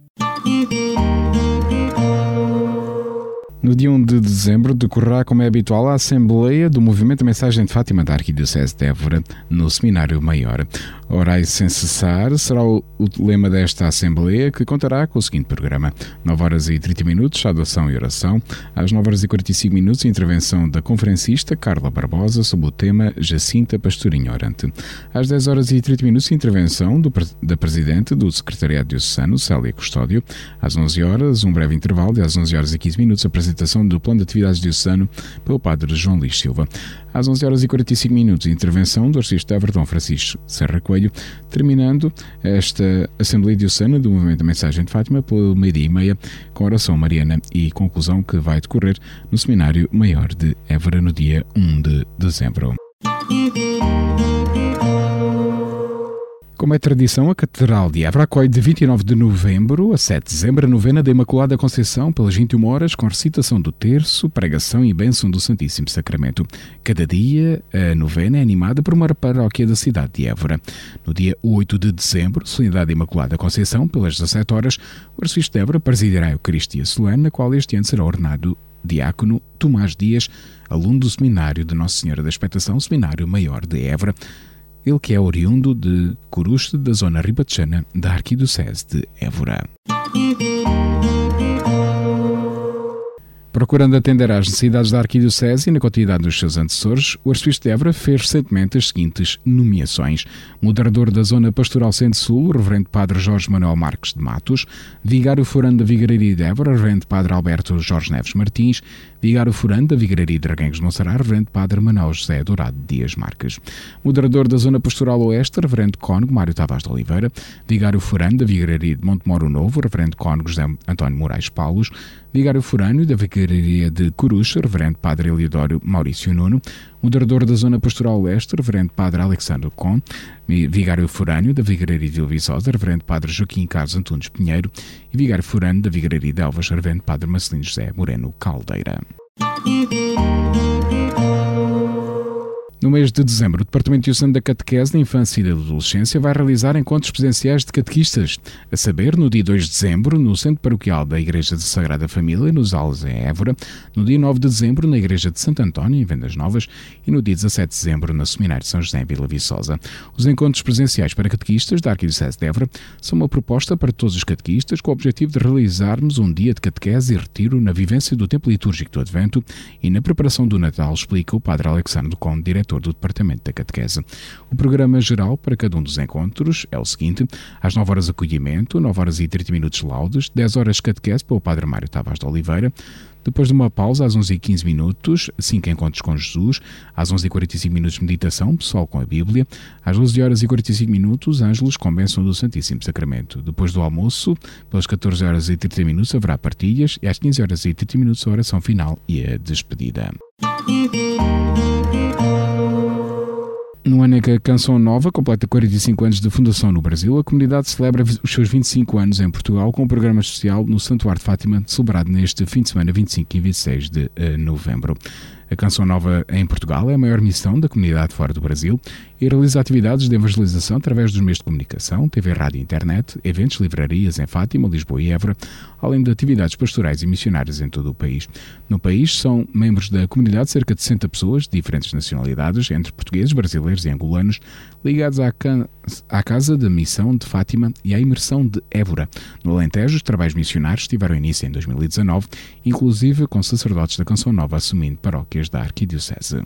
No dia 1 de dezembro decorrerá, como é habitual, a Assembleia do Movimento Mensagem de Fátima da Arquidiocese de Évora, no Seminário Maior. Orai sem cessar será o, o, lema desta Assembleia, que contará com o seguinte programa: 9 horas e 30 minutos, saudação e oração. Às 9 horas e 45 minutos, intervenção da conferencista Carla Barbosa sobre o tema Jacinta Pastorinho Orante. Às 10 horas e 30 minutos, intervenção do, da Presidente do Secretariado Diocesano, Célia Custódio. Às 11 horas, um breve intervalo e às 11 horas e 15 minutos, apresentação do Plano de Atividades Diocesano pelo Padre João Lix Silva. Às 11 horas e 45 minutos, intervenção do arcista Everton Francisco Serra Coelho, terminando esta Assembleia Diocesana do Movimento da Mensagem de Fátima pelo meio-dia e meia, com oração mariana e conclusão que vai decorrer no Seminário Maior de Évora no dia 1 de dezembro. Como é tradição, a Catedral de Évora acolhe de 29 de novembro a 7 de dezembro a novena da Imaculada Conceição pelas 21 horas com recitação do terço, pregação e bênção do Santíssimo Sacramento. Cada dia, a novena é animada por uma paróquia da cidade de Évora. No dia 8 de dezembro, solenidade da Imaculada Conceição, pelas 17 horas, o Arcebispo de Évora presidirá a Eucaristia Solene, na qual este ano será ordenado diácono Tomás Dias, aluno do Seminário de Nossa Senhora da Expectação, Seminário Maior de Évora ele que é oriundo de Coruste, da zona ribatejana da Arquidiocese de Évora. Procurando atender às necessidades da Arquidiocese e na continuidade dos seus antecessores, o Arcebispo de Évora fez recentemente as seguintes nomeações. Moderador da Zona Pastoral Centro-Sul, Reverendo Padre Jorge Manuel Marques de Matos, Vigário Forando da Vigararia de Évora, Reverendo Padre Alberto Jorge Neves Martins, Vigário Forando da Vigararia de Reguengos de Monserrat, Reverendo Padre Manuel José Dourado Dias Marques. Moderador da Zona Pastoral Oeste, Reverendo Cónigo Mário Tavares de Oliveira, Vigário Forando da Vigararia de Montemoro Novo, Reverendo Cónigo José António Moraes Paulos, Vigário Forâneo da Vigaria de Coruche, Reverendo Padre Eliodoro Maurício Nuno, moderador da Zona Pastoral Oeste, Reverendo Padre Alexandre Com, Vigário Forâneo da Vigaria de Viçosa, Reverendo Padre Joaquim Carlos Antunes Pinheiro. E Vigário Forâneo da Vigaria de Elvas, Reverendo Padre Marcelino José Moreno Caldeira. No mês de dezembro, o Departamento Diocesano da Catequese da Infância e da Adolescência vai realizar encontros presenciais de catequistas, a saber, no dia 2 de dezembro, no Centro Paroquial da Igreja de Sagrada Família, nos Alves em Évora, no dia 9 de dezembro, na Igreja de Santo António, em Vendas Novas, e no dia 17 de dezembro, no Seminário de São José, em Vila Viçosa. Os encontros presenciais para catequistas da Arquidiocese de Évora são uma proposta para todos os catequistas com o objetivo de realizarmos um dia de catequese e retiro na vivência do tempo litúrgico do Advento e na preparação do Natal, explica o Padre Alexandre Conde, diretor diretor do Departamento da Catequese. O programa geral para cada um dos encontros é o seguinte: às 9 horas acolhimento, 9 horas e 30 minutos laudes, 10 horas catequese para o Padre Mário Tavares de Oliveira, depois de uma pausa, às 11h15 minutos, 5 encontros com Jesus. Às 11h45 minutos, meditação, pessoal com a Bíblia. Às 12 horas e 45 minutos, ângelos com bênção do Santíssimo Sacramento. Depois do almoço, pelas 14 horas e 30 minutos, haverá partilhas. E às 15 horas e 30 minutos, a oração final e a despedida. No ano em que a Canção Nova completa 45 anos de fundação no Brasil, a comunidade celebra os seus 25 anos em Portugal com um programa social no Santuário de Fátima, celebrado neste fim de semana 25 e 26 de uh, novembro. A Canção Nova em Portugal é a maior missão da comunidade fora do Brasil e realiza atividades de evangelização através dos meios de comunicação, TV, rádio e internet, eventos, livrarias em Fátima, Lisboa e Évora, além de atividades pastorais e missionárias em todo o país. No país são membros da comunidade cerca de 60 pessoas de diferentes nacionalidades, entre portugueses, brasileiros e angolanos, ligados à, à Casa da Missão de Fátima e à Imersão de Évora. No Alentejo, os trabalhos missionários tiveram início em 2019, inclusive com sacerdotes da Canção Nova assumindo paróquias da Arquidiocese.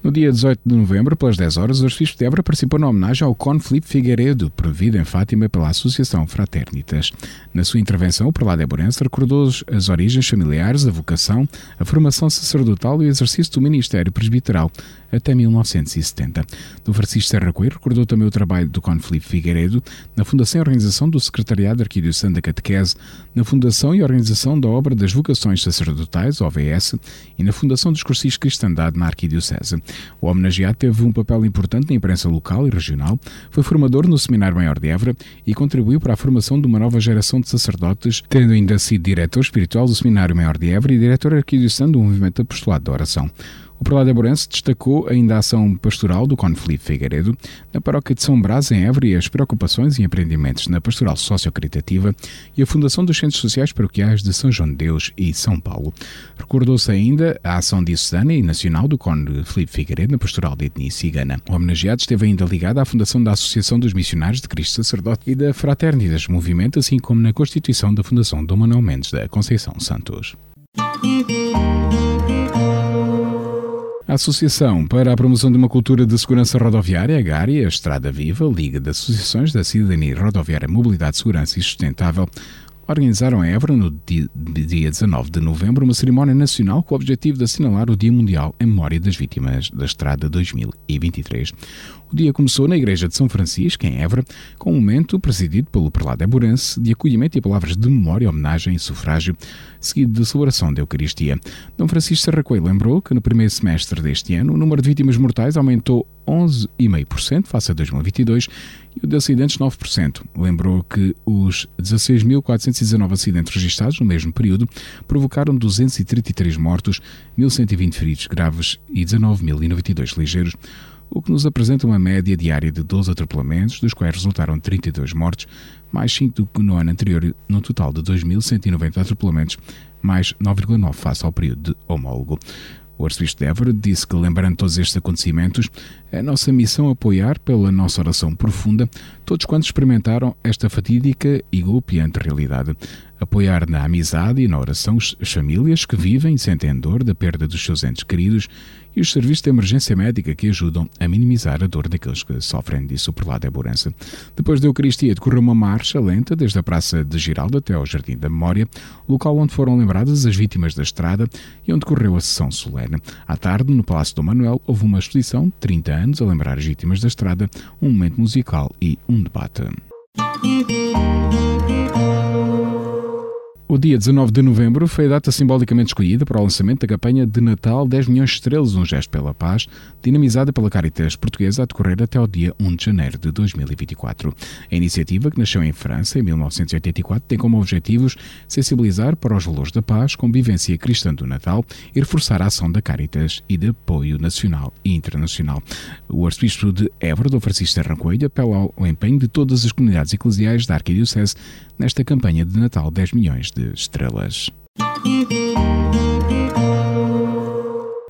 No dia 18 de novembro, pelas 10 horas, o Arcebispo de Évora participou na homenagem ao Con Filipe Figueiredo, promovido em Fátima pela Associação Fraternitas. Na sua intervenção, o prelado Eborense recordou as origens familiares, a vocação, a formação sacerdotal e o exercício do ministério presbiteral até 1970. Do Francisco Serra Coelho recordou também o trabalho do Con Filipe Figueiredo na fundação e organização do Secretariado Arquidiocesano da Catequese, na fundação e organização da obra das vocações sacerdotais, OVS, e na fundação dos cursos de cristandade na Arquidiocese. O homenageado teve um papel importante na imprensa local e regional, foi formador no Seminário Maior de Évora e contribuiu para a formação de uma nova geração de sacerdotes, tendo ainda sido diretor espiritual do Seminário Maior de Évora e diretor arquidiocesano do Movimento Apostolado da Oração. O prelado Aborense destacou ainda a ação pastoral do Conflito Figueiredo na paróquia de São Brás, em Évora, e as preocupações e empreendimentos na pastoral sociocaritativa e a fundação dos Centros Sociais Paroquiais de São João de Deus e São Paulo. Recordou-se ainda a ação diocesana e nacional do Conde Filipe Figueiredo na pastoral de etnia cigana. O homenageado esteve ainda ligado à fundação da Associação dos Missionários de Cristo Sacerdote e da Fraternidades Movimento, assim como na constituição da Fundação Dom Manuel Mendes da Conceição Santos. A Associação para a Promoção de uma Cultura de Segurança Rodoviária, a GARI, a Estrada Viva, Liga de Associações da Cidadania Rodoviária, Mobilidade, Segurança e Sustentável, organizaram em Évora, no dia 19 de novembro, uma cerimónia nacional com o objetivo de assinalar o Dia Mundial em memória das vítimas da Estrada 2023. O dia começou na Igreja de São Francisco, em Évora, com um momento presidido pelo prelado Eburense de acolhimento e palavras de memória, homenagem e sufrágio, seguido de celebração da Eucaristia. Dom Francisco Serracoelho lembrou que no primeiro semestre deste ano o número de vítimas mortais aumentou 11,5% face a 2022 e o de acidentes 9%. Lembrou que os 16.419 acidentes registrados no mesmo período provocaram 233 mortos, 1.120 feridos graves e 19.092 ligeiros o que nos apresenta uma média diária de 12 atropelamentos, dos quais resultaram 32 mortes, mais 5 do que no ano anterior, no total de 2.190 atropelamentos, mais 9,9 face ao período homólogo. O arcebispo de Évora disse que, lembrando todos estes acontecimentos, é nossa missão apoiar, pela nossa oração profunda, todos quantos experimentaram esta fatídica e golpeante realidade. Apoiar na amizade e na oração as famílias que vivem e sentem dor da perda dos seus entes queridos e os serviços de emergência médica que ajudam a minimizar a dor daqueles que sofrem, disse o prelado de Eburança. Depois da Eucaristia, decorreu uma marcha lenta desde a Praça de Giraldo até ao Jardim da Memória, local onde foram lembradas as vítimas da estrada e onde correu a sessão solene. À tarde, no Palácio do Manuel, houve uma exposição, 30 anos, a lembrar as vítimas da estrada, um momento musical e um debate. O dia 19 de novembro foi a data simbolicamente escolhida para o lançamento da campanha de Natal 10 milhões de estrelas, um gesto pela paz, dinamizada pela Caritas Portuguesa a decorrer até o dia 1 de janeiro de 2024. A iniciativa, que nasceu em França em 1984, tem como objetivos sensibilizar para os valores da paz, convivência cristã do Natal e reforçar a ação da Caritas e de apoio nacional e internacional. O arcebispo de Évora, Dom Francisco Serra Coelho, apela ao empenho de todas as comunidades eclesiais da Arquidiocese nesta campanha de Natal 10 milhões de estrelas.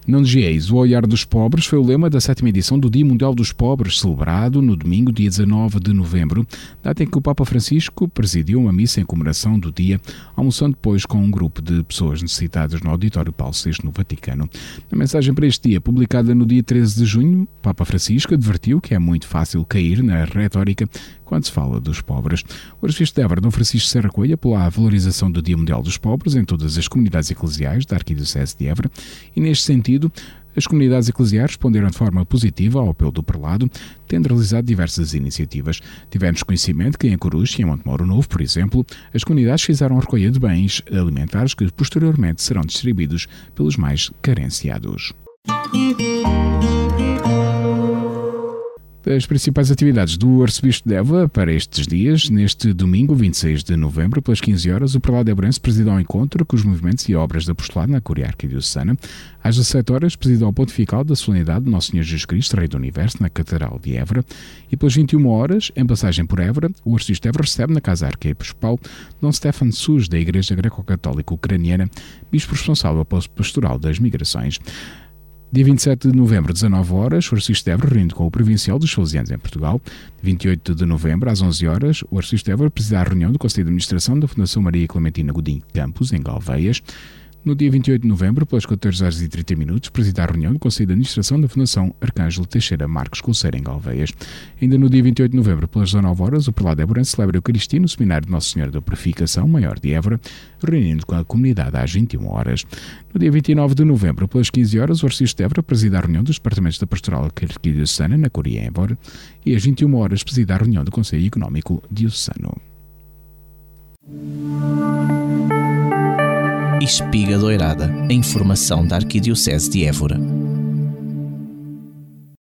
Não desvieis, o olhar dos pobres foi o lema da sétima edição do Dia Mundial dos Pobres, celebrado no domingo, dia 19 de novembro, data em que o Papa Francisco presidiu uma missa em comemoração do dia, almoçando depois com um grupo de pessoas necessitadas no Auditório Paulo VI no Vaticano. Na mensagem para este dia, publicada no dia 13 de junho, Papa Francisco advertiu que é muito fácil cair na retórica quando se fala dos pobres. O arcebispo de Évora, Dom Francisco Serra Coelho, apelou à valorização do Dia Mundial dos Pobres em todas as comunidades eclesiais da Arquidiocese de Évora e, neste sentido, as comunidades eclesiais responderam de forma positiva ao apelo do prelado, tendo realizado diversas iniciativas. Tivemos conhecimento que em Coruja e em Montemoro Novo, por exemplo, as comunidades fizeram a recolha de bens alimentares que posteriormente serão distribuídos pelos mais carenciados. As principais atividades do Arcebispo de Évora para estes dias, neste domingo, 26 de novembro, pelas 15 horas, o Prelado Ebrense preside ao encontro com os movimentos e obras da apostolado na Coreia Arquidiocesana. Às 17 horas, preside ao pontifical da solenidade de Nosso Senhor Jesus Cristo, Rei do Universo, na Catedral de Évora. E pelas 21 horas, em passagem por Évora, o Arcebispo de Évora recebe na Casa Arquiepiscopal Dom Stefan Sus, da Igreja Greco-Católica Ucraniana, bispo responsável pelo pastoral das migrações. Dia 27 de novembro, 19 horas, o Arcebispo de Évora reunindo com o Provincial dos Salesianos em Portugal. 28 de novembro, às 11 horas, o de Évora presida a reunião do Conselho de Administração da Fundação Maria Clementina Godinho Campos, em Galveias. No dia 28 de novembro, pelas 14 horas e 30 minutos, presida a reunião do Conselho de Administração da Fundação Arcângelo Teixeira Marcos Colseira, em Galveias. Ainda no dia 28 de novembro, pelas 19 horas, o Prelado Évora celebra o Eucaristia no Seminário de Nossa Senhora da Purificação Maior de Évora, reunindo com a comunidade às 21 horas. No dia 29 de novembro, pelas 15 horas, o Arcebispo de Évora presida a reunião dos Departamentos da Pastoral Arquidiocesana, na Coreia, em Évora, e às 21 horas presida a reunião do Conselho Económico Diocesano. Espiga Doirada, a informação da Arquidiocese de Évora.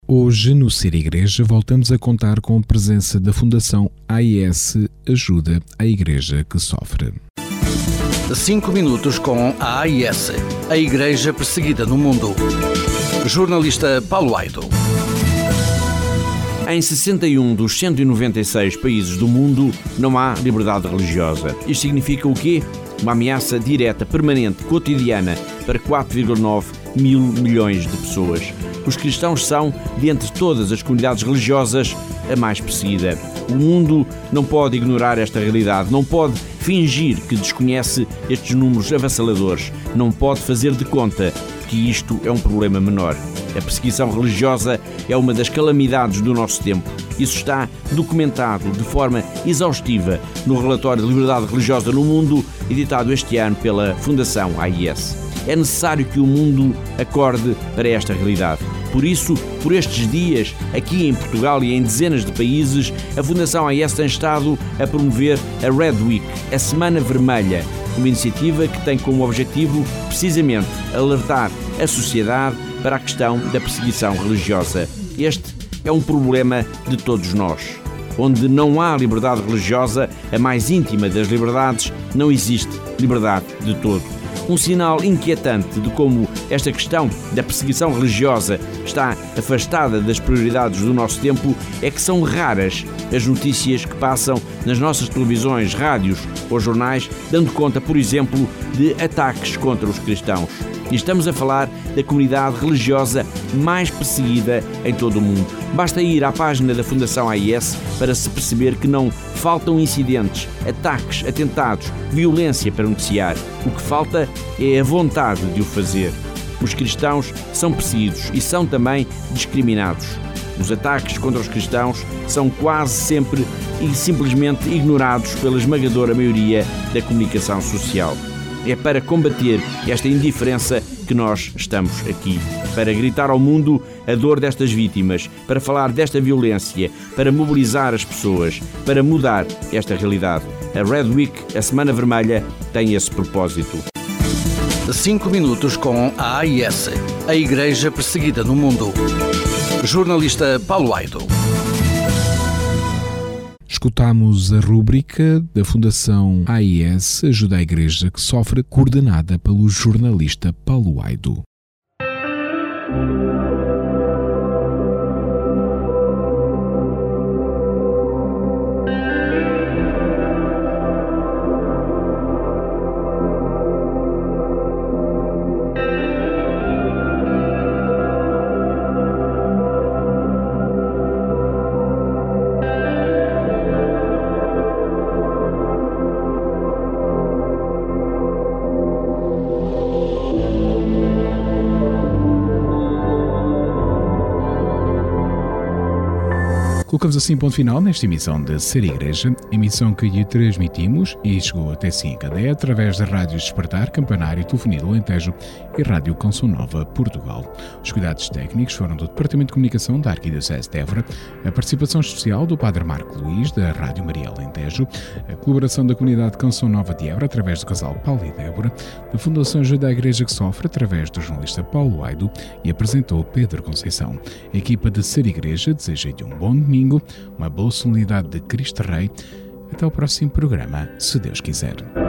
Hoje, no Ser Igreja, voltamos a contar com a presença da Fundação AIS Ajuda a Igreja que Sofre. 5 minutos com a AIS, a Igreja Perseguida no Mundo. Jornalista Paulo Aido. Em 61 dos 196 países do mundo não há liberdade religiosa. Isto significa o quê? Uma ameaça direta, permanente, cotidiana para 4,9 mil milhões de pessoas. Os cristãos são, dentre todas as comunidades religiosas, a mais perseguida. O mundo não pode ignorar esta realidade, não pode fingir que desconhece estes números avassaladores, não pode fazer de conta que isto é um problema menor. A perseguição religiosa é uma das calamidades do nosso tempo. Isso está documentado de forma exaustiva no relatório de liberdade religiosa no mundo, editado este ano pela Fundação AIS. É necessário que o mundo acorde para esta realidade. Por isso, por estes dias, aqui em Portugal e em dezenas de países, a Fundação AIS tem estado a promover a Red Week, a Semana Vermelha, uma iniciativa que tem como objetivo precisamente alertar a sociedade para a questão da perseguição religiosa. Este é um problema de todos nós. Onde não há liberdade religiosa, a mais íntima das liberdades, não existe liberdade de todo. Um sinal inquietante de como esta questão da perseguição religiosa está afastada das prioridades do nosso tempo é que são raras as notícias que passam nas nossas televisões, rádios ou jornais, dando conta, por exemplo, de ataques contra os cristãos. E estamos a falar da comunidade religiosa mais perseguida em todo o mundo. Basta ir à página da Fundação AIS para se perceber que não faltam incidentes, ataques, atentados, violência para noticiar. O que falta é a vontade de o fazer. Os cristãos são perseguidos e são também discriminados. Os ataques contra os cristãos são quase sempre e simplesmente ignorados pela esmagadora maioria da comunicação social. É para combater esta indiferença que nós estamos aqui. Para gritar ao mundo a dor destas vítimas, para falar desta violência, para mobilizar as pessoas, para mudar esta realidade. A Red Week, a Semana Vermelha, tem esse propósito. Cinco minutos com a AIS, a Igreja Perseguida no Mundo. Jornalista Paulo Aido. Escutamos a rúbrica da Fundação AIS Ajuda a Igreja que sofre, coordenada pelo jornalista Paulo Aido. Colocamos assim ponto final nesta emissão de Ser Igreja, emissão que lhe transmitimos e chegou até si em cadeia através das rádios Despertar, Campanário, Telefonia do Alentejo e Rádio Canção Nova Portugal. Os cuidados técnicos foram do Departamento de Comunicação da Arquidiocese de Évora, a participação especial do Padre Marco Luís, da Rádio Maria Alentejo, a colaboração da comunidade Canção Nova de Évora através do casal Paulo e Débora, da Fundação Ajuda à Igreja que Sofre através do jornalista Paulo Aido e apresentou Pedro Conceição. A equipa de Ser Igreja deseja-lhe um bom domingo, uma boa solenidade de Cristo Rei. Até o próximo programa, se Deus quiser.